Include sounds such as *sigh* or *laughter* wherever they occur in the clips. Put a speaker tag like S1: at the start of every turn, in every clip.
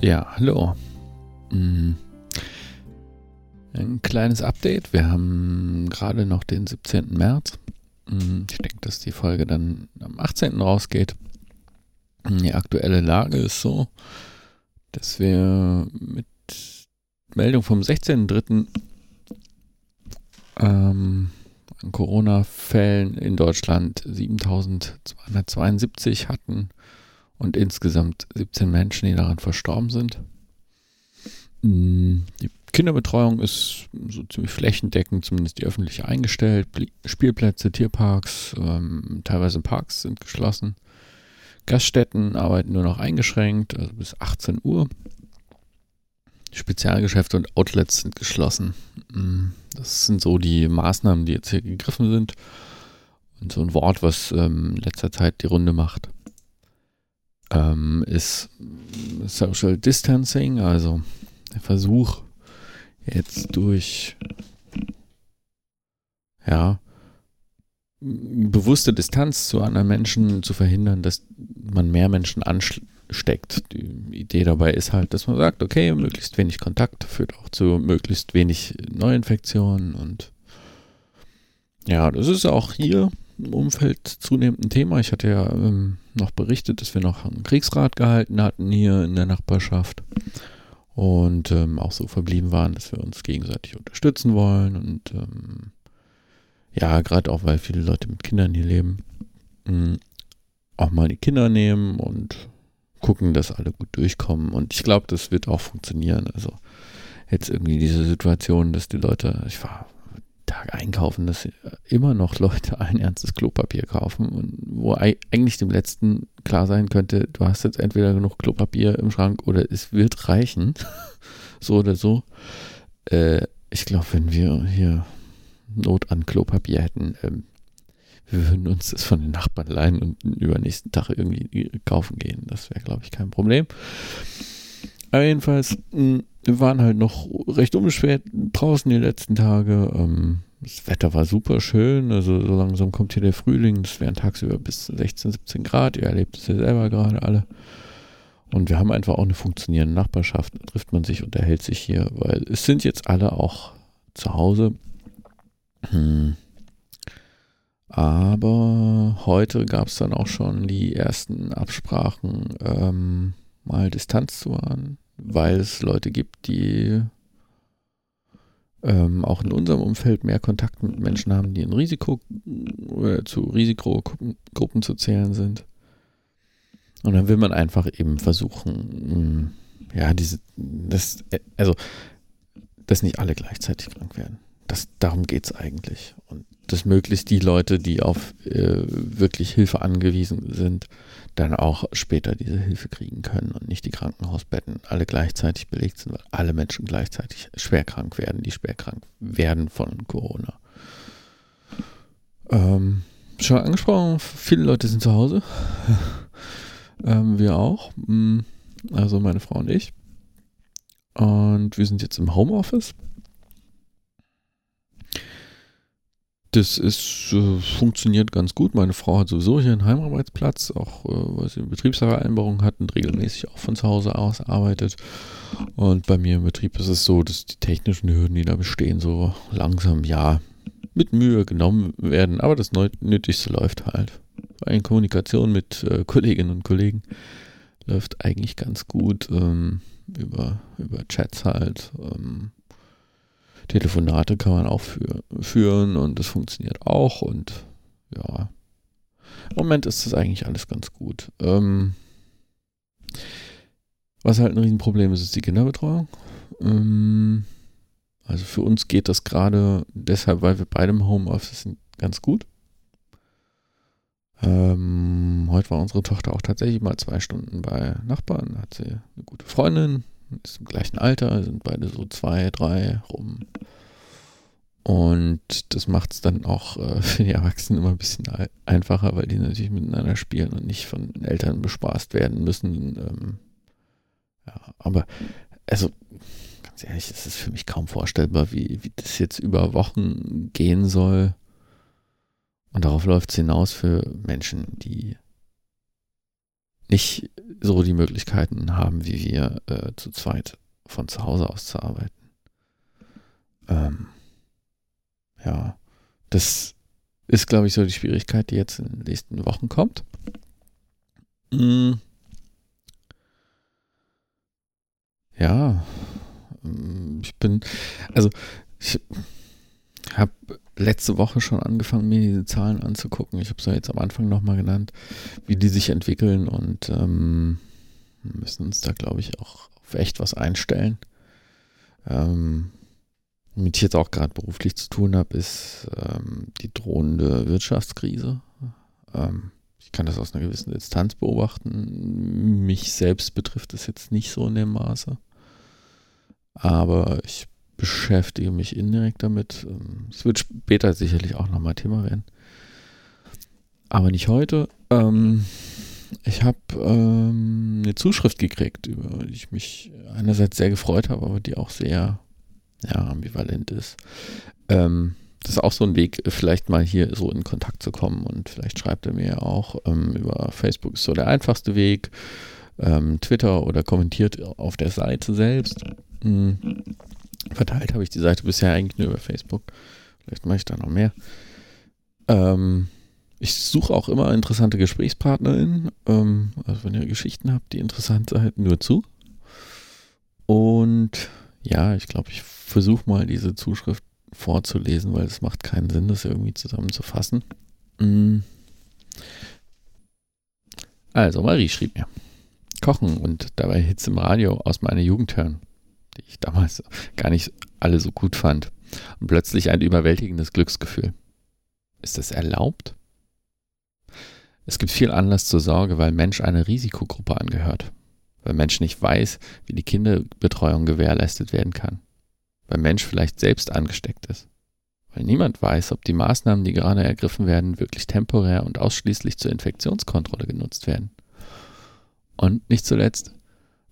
S1: Ja, hallo. Hm. Ein kleines Update. Wir haben gerade noch den 17. März. Hm, ich denke, dass die Folge dann am 18. rausgeht. Die aktuelle Lage ist so, dass wir mit Meldung vom 16.03. Ähm, an Corona-Fällen in Deutschland 7272 hatten und insgesamt 17 Menschen, die daran verstorben sind. Mm, die Kinderbetreuung ist so ziemlich flächendeckend, zumindest die öffentliche eingestellt. Spielplätze, Tierparks, ähm, teilweise Parks sind geschlossen. Gaststätten arbeiten nur noch eingeschränkt, also bis 18 Uhr. Spezialgeschäfte und Outlets sind geschlossen. Mm, das sind so die Maßnahmen, die jetzt hier gegriffen sind. Und so ein Wort, was ähm, in letzter Zeit die Runde macht ähm, ist Social Distancing, also der Versuch jetzt durch ja bewusste Distanz zu anderen Menschen zu verhindern, dass man mehr Menschen ansteckt. Die Idee dabei ist halt, dass man sagt, okay, möglichst wenig Kontakt führt auch zu möglichst wenig Neuinfektionen und ja, das ist auch hier im Umfeld zunehmend ein Thema. Ich hatte ja ähm, noch berichtet, dass wir noch einen Kriegsrat gehalten hatten hier in der Nachbarschaft und ähm, auch so verblieben waren, dass wir uns gegenseitig unterstützen wollen und ähm, ja, gerade auch, weil viele Leute mit Kindern hier leben, mh, hm, auch mal die Kinder nehmen und gucken, dass alle gut durchkommen. Und ich glaube, das wird auch funktionieren. Also jetzt irgendwie diese Situation, dass die Leute, ich war Tag einkaufen, dass immer noch Leute ein ernstes Klopapier kaufen und wo eigentlich dem letzten klar sein könnte, du hast jetzt entweder genug Klopapier im Schrank oder es wird reichen, *laughs* so oder so. Äh, ich glaube, wenn wir hier Not an Klopapier hätten, ähm, wir würden uns das von den Nachbarn leihen und übernächsten Tag irgendwie kaufen gehen. Das wäre, glaube ich, kein Problem. Aber jedenfalls, wir waren halt noch recht unbeschwert draußen die letzten Tage. Ähm, das Wetter war super schön, also so langsam kommt hier der Frühling. Es wären tagsüber bis 16, 17 Grad. Ihr erlebt es ja selber gerade alle. Und wir haben einfach auch eine funktionierende Nachbarschaft. Da trifft man sich, unterhält sich hier, weil es sind jetzt alle auch zu Hause. Hm. Aber heute gab es dann auch schon die ersten Absprachen, ähm, mal Distanz zu wahren weil es Leute gibt, die ähm, auch in unserem Umfeld mehr Kontakt mit Menschen haben, die in Risiko äh, zu Risikogruppen zu zählen sind. Und dann will man einfach eben versuchen, mh, ja, diese, das, also, dass nicht alle gleichzeitig krank werden. Das, darum geht es eigentlich. Und dass möglichst die Leute, die auf äh, wirklich Hilfe angewiesen sind, dann auch später diese Hilfe kriegen können und nicht die Krankenhausbetten alle gleichzeitig belegt sind, weil alle Menschen gleichzeitig schwer krank werden, die schwer krank werden von Corona. Ähm, schon angesprochen, viele Leute sind zu Hause. *laughs* ähm, wir auch. Mm, also meine Frau und ich. Und wir sind jetzt im Homeoffice. Das ist, äh, funktioniert ganz gut. Meine Frau hat sowieso hier einen Heimarbeitsplatz, auch äh, weil sie eine Betriebsvereinbarung hat und regelmäßig auch von zu Hause aus arbeitet. Und bei mir im Betrieb ist es so, dass die technischen Hürden, die da bestehen, so langsam, ja, mit Mühe genommen werden. Aber das Nötigste läuft halt. In Kommunikation mit äh, Kolleginnen und Kollegen läuft eigentlich ganz gut ähm, über, über Chats halt. Ähm, Telefonate kann man auch für, führen und das funktioniert auch und ja, im Moment ist das eigentlich alles ganz gut. Ähm, was halt ein Riesenproblem ist, ist die Kinderbetreuung. Ähm, also für uns geht das gerade deshalb, weil wir beide im Homeoffice sind, ganz gut. Ähm, heute war unsere Tochter auch tatsächlich mal zwei Stunden bei Nachbarn, hat sie eine gute Freundin, ist im gleichen Alter, sind beide so zwei, drei rum. Und das macht es dann auch äh, *laughs* für die Erwachsenen immer ein bisschen einfacher, weil die natürlich miteinander spielen und nicht von Eltern bespaßt werden müssen. Ähm, ja, aber also ganz ehrlich, es ist für mich kaum vorstellbar, wie, wie das jetzt über Wochen gehen soll. Und darauf läuft es hinaus für Menschen, die nicht so die Möglichkeiten haben, wie wir äh, zu zweit von zu Hause aus zu arbeiten. Ähm, ja, das ist, glaube ich, so die Schwierigkeit, die jetzt in den nächsten Wochen kommt. Mm. Ja, mm, ich bin, also ich habe letzte Woche schon angefangen, mir diese Zahlen anzugucken. Ich habe es ja jetzt am Anfang nochmal genannt, wie die sich entwickeln und ähm, müssen uns da, glaube ich, auch auf echt was einstellen. Ähm, mit ich jetzt auch gerade beruflich zu tun habe, ist ähm, die drohende Wirtschaftskrise. Ähm, ich kann das aus einer gewissen Distanz beobachten. Mich selbst betrifft es jetzt nicht so in dem Maße. Aber ich beschäftige mich indirekt damit. Ähm, es wird später sicherlich auch nochmal Thema werden. Aber nicht heute. Ähm, ich habe ähm, eine Zuschrift gekriegt, über die ich mich einerseits sehr gefreut habe, aber die auch sehr ja, ambivalent ist. Ähm, das ist auch so ein Weg, vielleicht mal hier so in Kontakt zu kommen und vielleicht schreibt er mir auch ähm, über Facebook ist so der einfachste Weg, ähm, Twitter oder kommentiert auf der Seite selbst. Hm. Verteilt habe ich die Seite bisher eigentlich nur über Facebook. Vielleicht mache ich da noch mehr. Ähm, ich suche auch immer interessante GesprächspartnerInnen. Ähm, also wenn ihr Geschichten habt, die interessant sind, nur zu. Und ja, ich glaube, ich versuche mal diese Zuschrift vorzulesen, weil es macht keinen Sinn, das irgendwie zusammenzufassen. Mm. Also, Marie schrieb mir. Kochen und dabei Hits im Radio aus meiner Jugend hören, die ich damals gar nicht alle so gut fand. Und plötzlich ein überwältigendes Glücksgefühl. Ist das erlaubt? Es gibt viel Anlass zur Sorge, weil Mensch einer Risikogruppe angehört. Weil Mensch nicht weiß, wie die Kinderbetreuung gewährleistet werden kann weil Mensch vielleicht selbst angesteckt ist. Weil niemand weiß, ob die Maßnahmen, die gerade ergriffen werden, wirklich temporär und ausschließlich zur Infektionskontrolle genutzt werden. Und nicht zuletzt,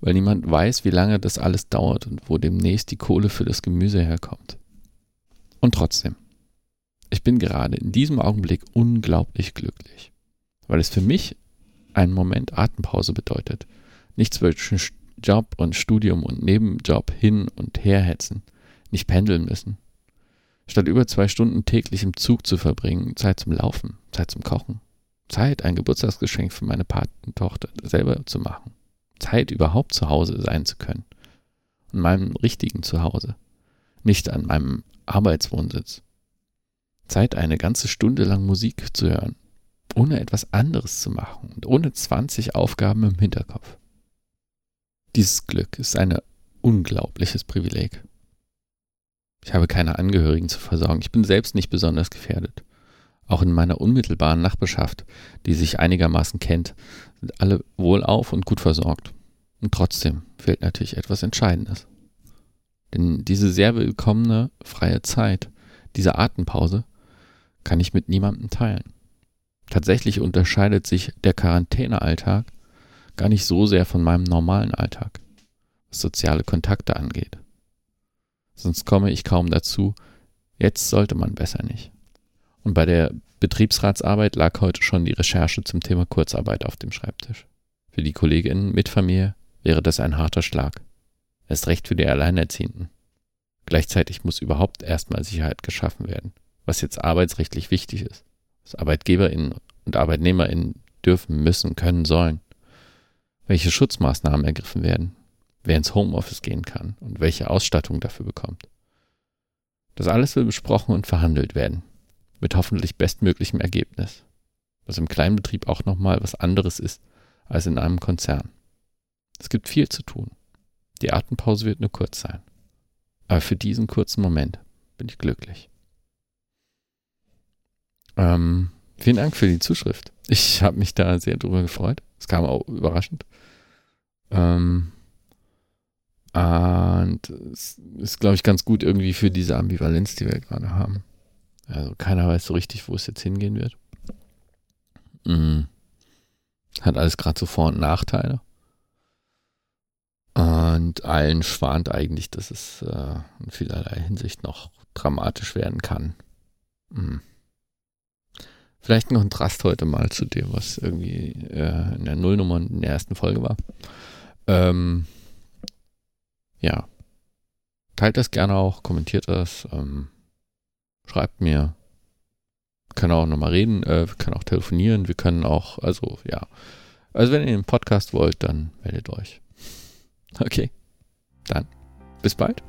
S1: weil niemand weiß, wie lange das alles dauert und wo demnächst die Kohle für das Gemüse herkommt. Und trotzdem, ich bin gerade in diesem Augenblick unglaublich glücklich, weil es für mich einen Moment Atempause bedeutet. Nicht zwischen Job und Studium und Nebenjob hin und her hetzen, nicht pendeln müssen. Statt über zwei Stunden täglich im Zug zu verbringen, Zeit zum Laufen, Zeit zum Kochen, Zeit, ein Geburtstagsgeschenk für meine Patentochter selber zu machen, Zeit überhaupt zu Hause sein zu können. An meinem richtigen Zuhause, nicht an meinem Arbeitswohnsitz. Zeit, eine ganze Stunde lang Musik zu hören, ohne etwas anderes zu machen und ohne 20 Aufgaben im Hinterkopf. Dieses Glück ist ein unglaubliches Privileg. Ich habe keine Angehörigen zu versorgen. Ich bin selbst nicht besonders gefährdet. Auch in meiner unmittelbaren Nachbarschaft, die sich einigermaßen kennt, sind alle wohlauf und gut versorgt. Und trotzdem fehlt natürlich etwas Entscheidendes. Denn diese sehr willkommene freie Zeit, diese Atempause, kann ich mit niemandem teilen. Tatsächlich unterscheidet sich der Quarantänealltag gar nicht so sehr von meinem normalen Alltag, was soziale Kontakte angeht sonst komme ich kaum dazu. Jetzt sollte man besser nicht. Und bei der Betriebsratsarbeit lag heute schon die Recherche zum Thema Kurzarbeit auf dem Schreibtisch. Für die Kolleginnen mit Familie wäre das ein harter Schlag. Erst recht für die Alleinerziehenden. Gleichzeitig muss überhaupt erstmal Sicherheit geschaffen werden, was jetzt arbeitsrechtlich wichtig ist. Was ArbeitgeberInnen und ArbeitnehmerInnen dürfen, müssen, können, sollen. Welche Schutzmaßnahmen ergriffen werden, wer ins Homeoffice gehen kann und welche Ausstattung dafür bekommt. Das alles will besprochen und verhandelt werden, mit hoffentlich bestmöglichem Ergebnis, was im Kleinbetrieb auch nochmal was anderes ist als in einem Konzern. Es gibt viel zu tun. Die Atempause wird nur kurz sein. Aber für diesen kurzen Moment bin ich glücklich. Ähm, vielen Dank für die Zuschrift. Ich habe mich da sehr drüber gefreut. Es kam auch überraschend. Ähm, und es ist, glaube ich, ganz gut irgendwie für diese Ambivalenz, die wir gerade haben. Also keiner weiß so richtig, wo es jetzt hingehen wird. Mhm. Hat alles gerade so Vor- und Nachteile. Und allen schwant eigentlich, dass es äh, in vielerlei Hinsicht noch dramatisch werden kann. Mhm. Vielleicht ein Kontrast heute mal zu dem, was irgendwie äh, in der Nullnummer in der ersten Folge war. Ähm, ja. Teilt das gerne auch, kommentiert das, ähm, schreibt mir. Können auch nochmal reden, äh, können auch telefonieren, wir können auch, also ja. Also wenn ihr einen Podcast wollt, dann meldet euch. Okay. Dann bis bald.